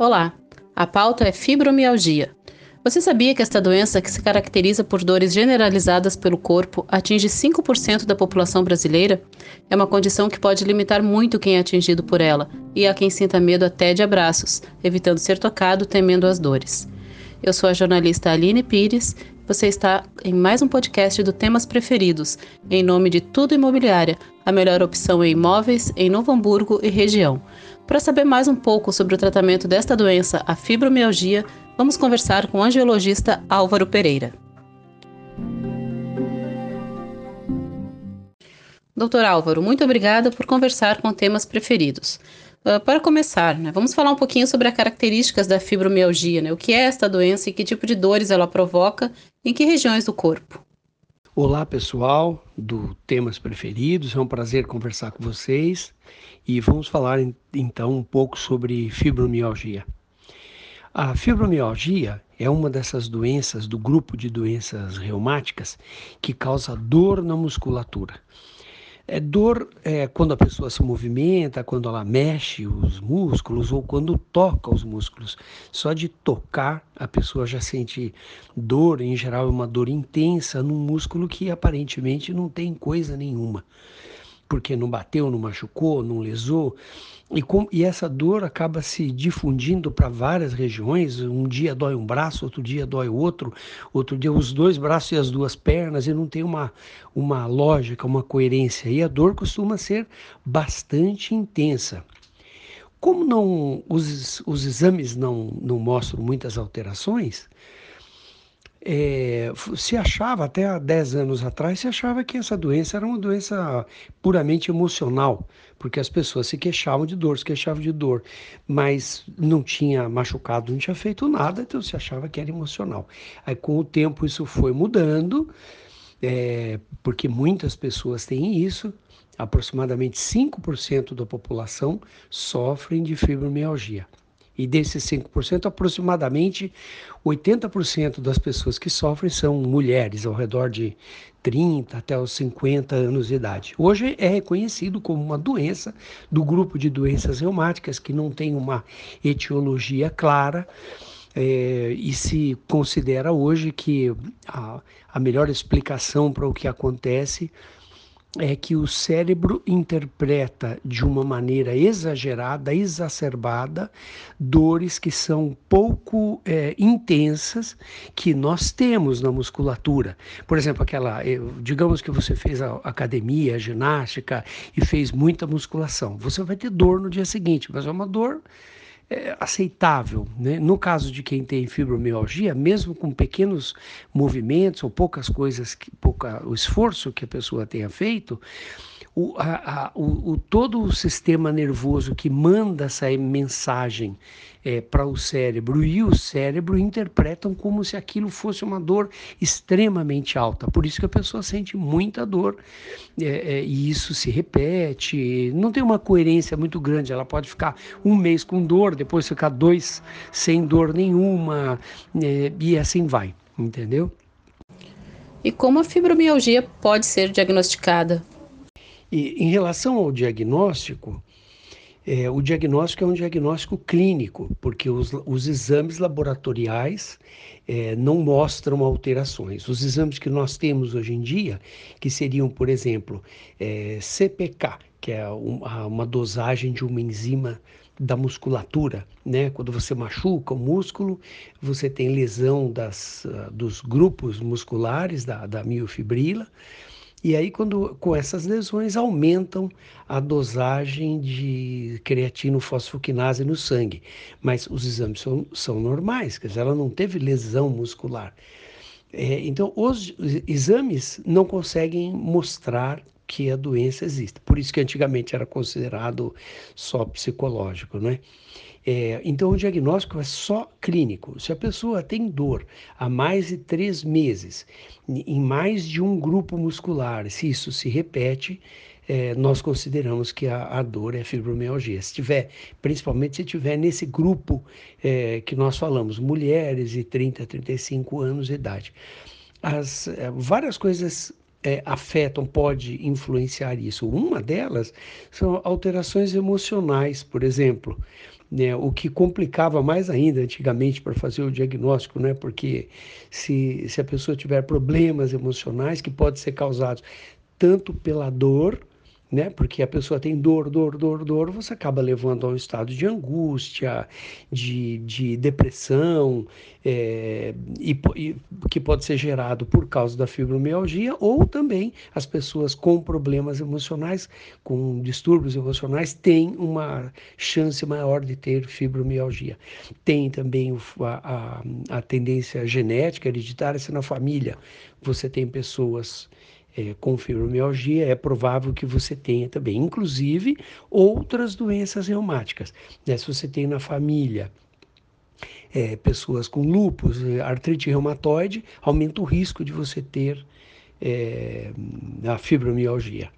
Olá, a pauta é fibromialgia. Você sabia que esta doença, que se caracteriza por dores generalizadas pelo corpo, atinge 5% da população brasileira? É uma condição que pode limitar muito quem é atingido por ela e há quem sinta medo até de abraços, evitando ser tocado, temendo as dores. Eu sou a jornalista Aline Pires. Você está em mais um podcast do Temas Preferidos, em nome de Tudo Imobiliária, a melhor opção em imóveis em Novo Hamburgo e região. Para saber mais um pouco sobre o tratamento desta doença, a fibromialgia, vamos conversar com o angiologista Álvaro Pereira. Doutor Álvaro, muito obrigada por conversar com temas preferidos. Uh, para começar, né, vamos falar um pouquinho sobre as características da fibromialgia, né? O que é esta doença e que tipo de dores ela provoca em que regiões do corpo? Olá, pessoal do Temas Preferidos. É um prazer conversar com vocês e vamos falar então um pouco sobre fibromialgia. A fibromialgia é uma dessas doenças do grupo de doenças reumáticas que causa dor na musculatura. É dor é, quando a pessoa se movimenta, quando ela mexe os músculos ou quando toca os músculos. Só de tocar a pessoa já sente dor, em geral é uma dor intensa num músculo que aparentemente não tem coisa nenhuma porque não bateu, não machucou, não lesou. E, com, e essa dor acaba se difundindo para várias regiões. Um dia dói um braço, outro dia dói outro, outro dia os dois braços e as duas pernas, e não tem uma, uma lógica, uma coerência. E a dor costuma ser bastante intensa. Como não os, os exames não, não mostram muitas alterações, é, se achava, até há 10 anos atrás, se achava que essa doença era uma doença puramente emocional, porque as pessoas se queixavam de dor, se queixavam de dor, mas não tinha machucado, não tinha feito nada, então se achava que era emocional. Aí com o tempo isso foi mudando, é, porque muitas pessoas têm isso, aproximadamente 5% da população sofrem de fibromialgia. E desses 5%, aproximadamente 80% das pessoas que sofrem são mulheres, ao redor de 30 até os 50 anos de idade. Hoje é reconhecido como uma doença do grupo de doenças reumáticas que não tem uma etiologia clara. É, e se considera hoje que a, a melhor explicação para o que acontece é que o cérebro interpreta de uma maneira exagerada, exacerbada, dores que são pouco é, intensas que nós temos na musculatura. Por exemplo, aquela, digamos que você fez a academia, a ginástica e fez muita musculação, você vai ter dor no dia seguinte, mas é uma dor é, aceitável. Né? No caso de quem tem fibromialgia, mesmo com pequenos movimentos ou poucas coisas, pouca, o esforço que a pessoa tenha feito, o, a, a, o, o, todo o sistema nervoso que manda essa mensagem é, para o cérebro e o cérebro interpretam como se aquilo fosse uma dor extremamente alta. Por isso que a pessoa sente muita dor é, é, e isso se repete. Não tem uma coerência muito grande. Ela pode ficar um mês com dor, depois ficar dois sem dor nenhuma é, e assim vai, entendeu? E como a fibromialgia pode ser diagnosticada? E em relação ao diagnóstico, é, o diagnóstico é um diagnóstico clínico, porque os, os exames laboratoriais é, não mostram alterações. Os exames que nós temos hoje em dia, que seriam, por exemplo, é, CPK, que é uma, uma dosagem de uma enzima da musculatura, né? Quando você machuca o músculo, você tem lesão das, uh, dos grupos musculares da, da miofibrila. E aí, quando com essas lesões, aumentam a dosagem de creatinofosfoquinase no sangue. Mas os exames são, são normais, quer dizer, ela não teve lesão muscular. É, então, os exames não conseguem mostrar que a doença existe. Por isso que antigamente era considerado só psicológico, né? É, então, o diagnóstico é só clínico. Se a pessoa tem dor há mais de três meses, em mais de um grupo muscular, se isso se repete, é, nós consideramos que a, a, dor é fibromialgia. Se tiver, principalmente se tiver nesse grupo é, que nós falamos, mulheres de 30 a 35 anos de idade. As, é, várias coisas é, afetam, pode influenciar isso. Uma delas são alterações emocionais, por exemplo. Né, o que complicava mais ainda antigamente para fazer o diagnóstico, né, porque se, se a pessoa tiver problemas emocionais que podem ser causados tanto pela dor né? Porque a pessoa tem dor, dor, dor, dor, você acaba levando a um estado de angústia, de, de depressão, é, e, e, que pode ser gerado por causa da fibromialgia, ou também as pessoas com problemas emocionais, com distúrbios emocionais, têm uma chance maior de ter fibromialgia. Tem também a, a, a tendência genética hereditária, se na família você tem pessoas é, com fibromialgia, é provável que você tenha também, inclusive, outras doenças reumáticas. Né? Se você tem na família é, pessoas com lúpus, é, artrite reumatoide, aumenta o risco de você ter é, a fibromialgia.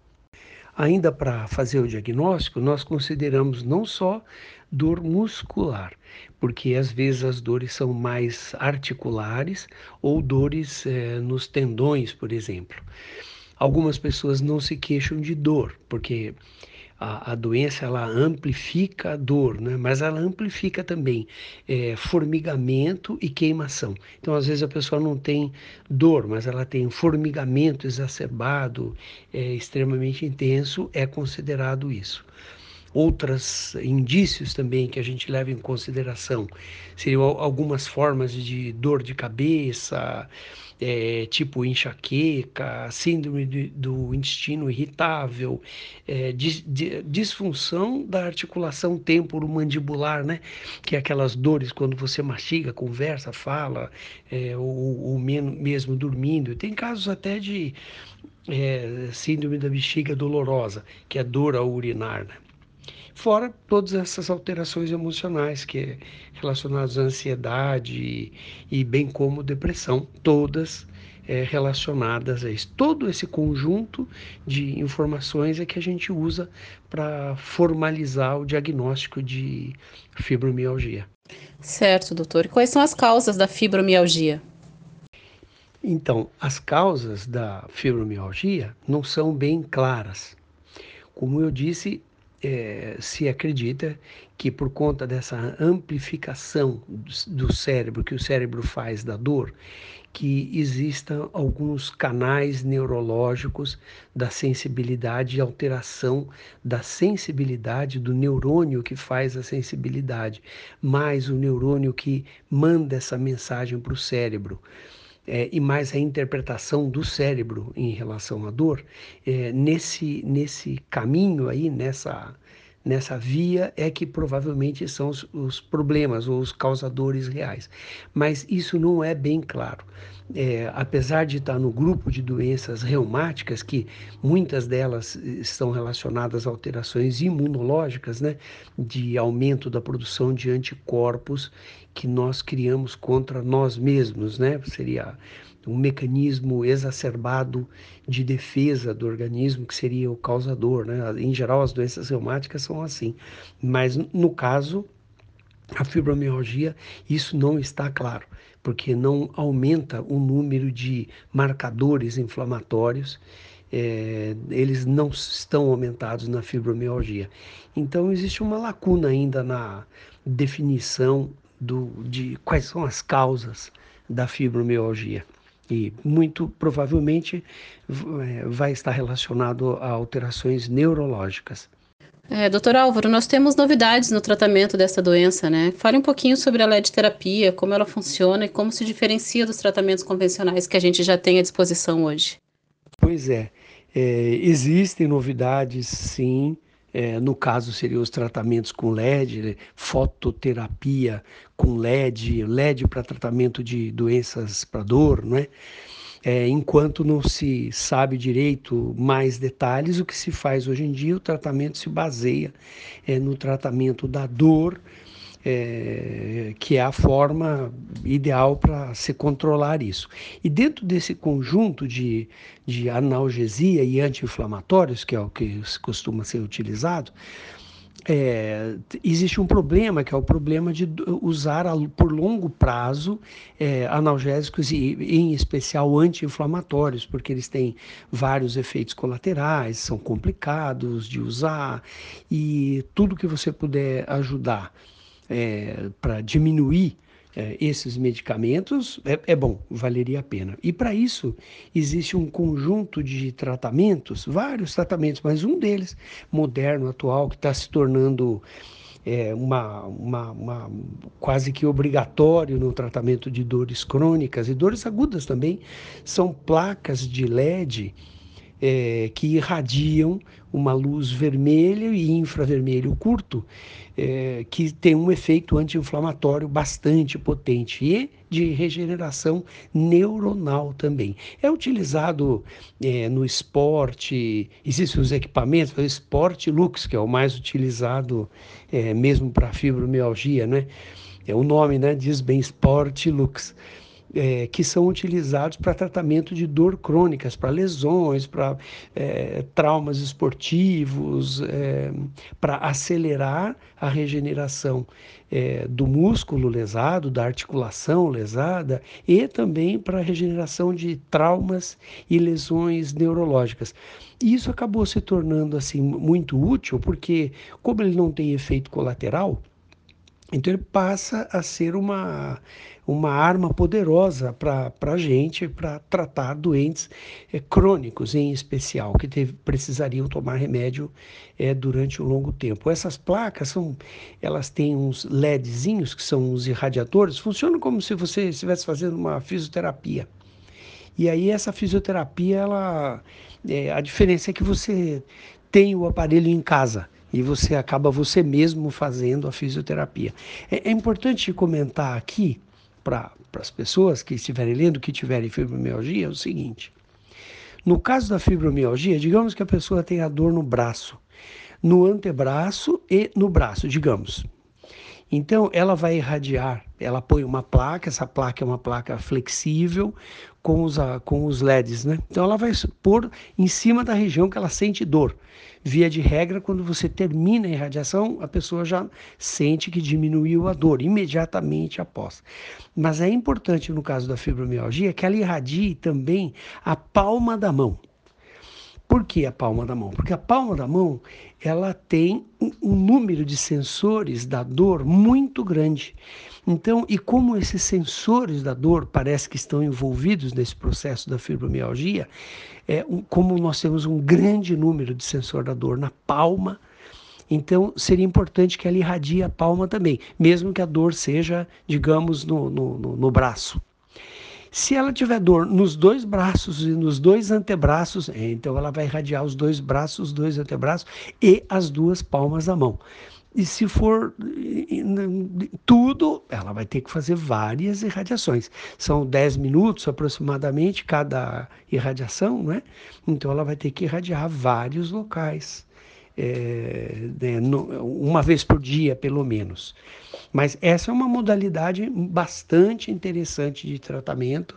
Ainda para fazer o diagnóstico, nós consideramos não só dor muscular, porque às vezes as dores são mais articulares ou dores é, nos tendões, por exemplo. Algumas pessoas não se queixam de dor, porque a, a, doença ela amplifica a dor, né? mas ela amplifica também é, formigamento e queimação. Então, às vezes a pessoa não tem dor, mas ela tem formigamento exacerbado, é, extremamente intenso, é considerado isso. Outros indícios também que a gente leva em consideração seriam algumas formas de dor de cabeça, é, tipo enxaqueca, síndrome de, do intestino irritável, é, dis, disfunção da articulação temporomandibular, né? Que é aquelas dores quando você mastiga, conversa, fala, é, ou, ou mesmo dormindo. Tem casos até de síndrome da bexiga dolorosa, que é dor ao urinar, né? Fora todas essas alterações emocionais que é relacionadas à ansiedade e, e bem como depressão, todas é, relacionadas a isso. Todo esse conjunto de informações é que a gente usa para formalizar o diagnóstico de fibromialgia. Certo, doutor. E quais são as causas da fibromialgia? Então, as causas da fibromialgia não são bem claras. Como eu disse, é, se acredita que por conta dessa amplificação do cérebro que o cérebro faz da dor, que existam alguns canais neurológicos da sensibilidade e alteração da sensibilidade do neurônio que faz a sensibilidade, mais o neurônio que manda essa mensagem para o cérebro é, e mais a interpretação do cérebro em relação à dor, é, nesse, nesse caminho aí, nessa, nessa via, é que provavelmente são os, os problemas ou os causadores reais. Mas isso não é bem claro é, apesar de estar no grupo de doenças reumáticas, que muitas delas estão relacionadas a alterações imunológicas, né, de aumento da produção de anticorpos que nós criamos contra nós mesmos, né, seria um mecanismo exacerbado de defesa do organismo que seria o causador, né? Em geral, as doenças reumáticas são assim, mas no caso a fibromialgia, isso não está claro, porque não aumenta o número de marcadores inflamatórios, é, eles não estão aumentados na fibromialgia. Então, existe uma lacuna ainda na definição do, de quais são as causas da fibromialgia. E muito provavelmente é, vai estar relacionado a alterações neurológicas. É, doutor Álvaro, nós temos novidades no tratamento dessa doença, né? Fale um pouquinho sobre a LED-terapia, como ela funciona e como se diferencia dos tratamentos convencionais que a gente já tem à disposição hoje. Pois é, é existem novidades, sim. É, no caso, seriam os tratamentos com LED, fototerapia com LED, LED para tratamento de doenças para dor, né? É, enquanto não se sabe direito mais detalhes, o que se faz hoje em dia, o tratamento se baseia é, no tratamento da dor, é, que é a forma ideal para se controlar isso. E dentro desse conjunto de, de analgesia e anti-inflamatórios, que é o que costuma ser utilizado, é, existe um problema, que é o problema de usar por longo prazo é, analgésicos e, em especial, anti-inflamatórios, porque eles têm vários efeitos colaterais, são complicados de usar e tudo que você puder ajudar é, para diminuir é, esses medicamentos, é, é, bom, valeria a pena. E para isso existe um conjunto de tratamentos, vários tratamentos, mas um deles, moderno, atual, que está se tornando é, uma, uma, uma, quase que obrigatório no tratamento de dores crônicas e dores agudas também, são placas de LED é, que irradiam uma luz vermelha e infravermelho curto, é, que tem um efeito anti-inflamatório bastante potente e de regeneração neuronal também. É utilizado é, no esporte, existem os equipamentos, o Sport Lux, que é o mais utilizado mesmo para fibromialgia, né? É o nome, né? Diz bem Sport Lux é, que são utilizados para tratamento de dor crônicas, para lesões, para é, traumas esportivos, é, para acelerar a regeneração é, do músculo lesado, da articulação lesada e também para a regeneração de traumas e lesões neurológicas. E isso acabou se tornando assim muito útil porque, como ele não tem efeito colateral, então ele passa a ser uma, uma arma poderosa para a gente, para tratar doentes é, crônicos em especial, que teve, precisariam tomar remédio é, durante um longo tempo. Essas placas são, elas têm uns LEDzinhos, que são os irradiadores, funcionam como se você estivesse fazendo uma fisioterapia. E aí essa fisioterapia, ela, é, a diferença é que você tem o aparelho em casa e você acaba você mesmo fazendo a fisioterapia. É, é importante comentar aqui para as pessoas que estiverem lendo, que tiverem fibromialgia, é o seguinte: no caso da fibromialgia, digamos que a pessoa tem a dor no braço, no antebraço e no braço, digamos. Então, ela vai irradiar, ela põe uma placa, essa placa é uma placa flexível com os, com os LEDs, né? Então, ela vai pôr em cima da região que ela sente dor. Via de regra, quando você termina a irradiação, a pessoa já sente que diminuiu a dor imediatamente após. Mas é importante, no caso da fibromialgia, que ela irradie também a palma da mão. Por que a palma da mão? Porque a palma da mão ela tem um número de sensores da dor muito grande. Então, e como esses sensores da dor parece que estão envolvidos nesse processo da fibromialgia, é, como nós temos um grande número de sensor da dor na palma, então seria importante que ela irradie a palma também, mesmo que a dor seja, digamos, no, no, no, no braço. Se ela tiver dor nos dois braços e nos dois antebraços, então ela vai irradiar os dois braços, os dois antebraços e as duas palmas da mão. E se for tudo, ela vai ter que fazer várias irradiações. São 10 minutos aproximadamente cada irradiação, né? Então ela vai ter que irradiar vários locais é, né, uma vez por dia, pelo menos. Mas essa é uma modalidade bastante interessante de tratamento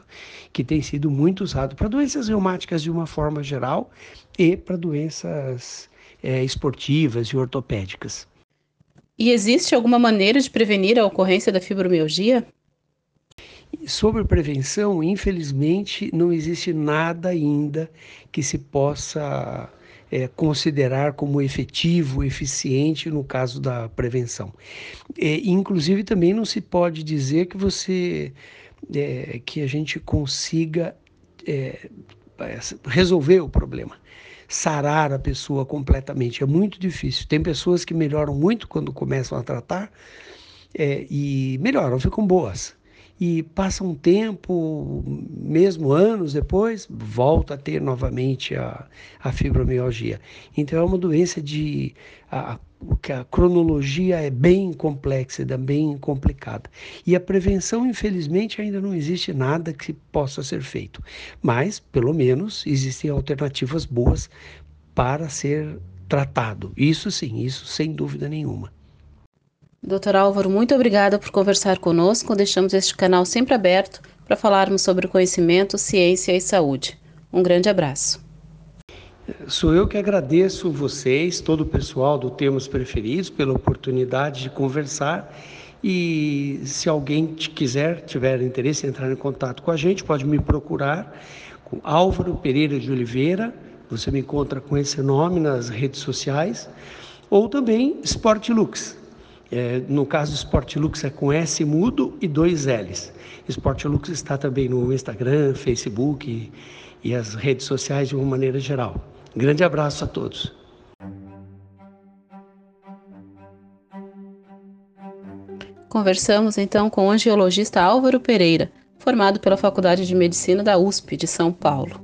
que tem sido muito usado para doenças reumáticas de uma forma geral e para doenças é, esportivas e ortopédicas. E existe alguma maneira de prevenir a ocorrência da fibromialgia? Sobre prevenção, infelizmente, não existe nada ainda que se possa é, considerar como efetivo, eficiente no caso da prevenção. É, inclusive também não se pode dizer que você é, que a gente consiga é, resolver o problema, sarar a pessoa completamente é muito difícil. Tem pessoas que melhoram muito quando começam a tratar é, e melhoram, ficam boas e passa um tempo, mesmo anos depois, volta a ter novamente a, a fibromialgia. Então é uma doença de a, que a cronologia é bem complexa, é bem complicada. E a prevenção, infelizmente, ainda não existe nada que possa ser feito. Mas, pelo menos, existem alternativas boas para ser tratado. Isso sim, isso sem dúvida nenhuma. Doutor Álvaro, muito obrigada por conversar conosco. Deixamos este canal sempre aberto para falarmos sobre conhecimento, ciência e saúde. Um grande abraço. Sou eu que agradeço vocês, todo o pessoal do Temas Preferidos, pela oportunidade de conversar. E se alguém quiser, tiver interesse em entrar em contato com a gente, pode me procurar com Álvaro Pereira de Oliveira. Você me encontra com esse nome nas redes sociais. Ou também Sportlux. É, no caso, Sportlux é com S mudo e dois L's. Sportlux está também no Instagram, Facebook e, e as redes sociais de uma maneira geral. Grande abraço a todos. Conversamos então com o angiologista Álvaro Pereira, formado pela Faculdade de Medicina da USP de São Paulo.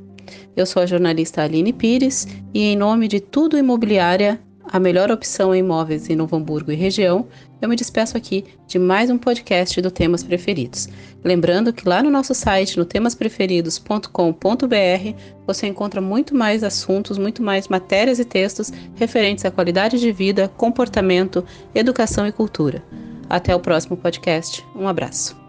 Eu sou a jornalista Aline Pires e, em nome de Tudo Imobiliária, a melhor opção em imóveis em Novo Hamburgo e região, eu me despeço aqui de mais um podcast do Temas Preferidos. Lembrando que lá no nosso site, no temaspreferidos.com.br, você encontra muito mais assuntos, muito mais matérias e textos referentes à qualidade de vida, comportamento, educação e cultura. Até o próximo podcast. Um abraço.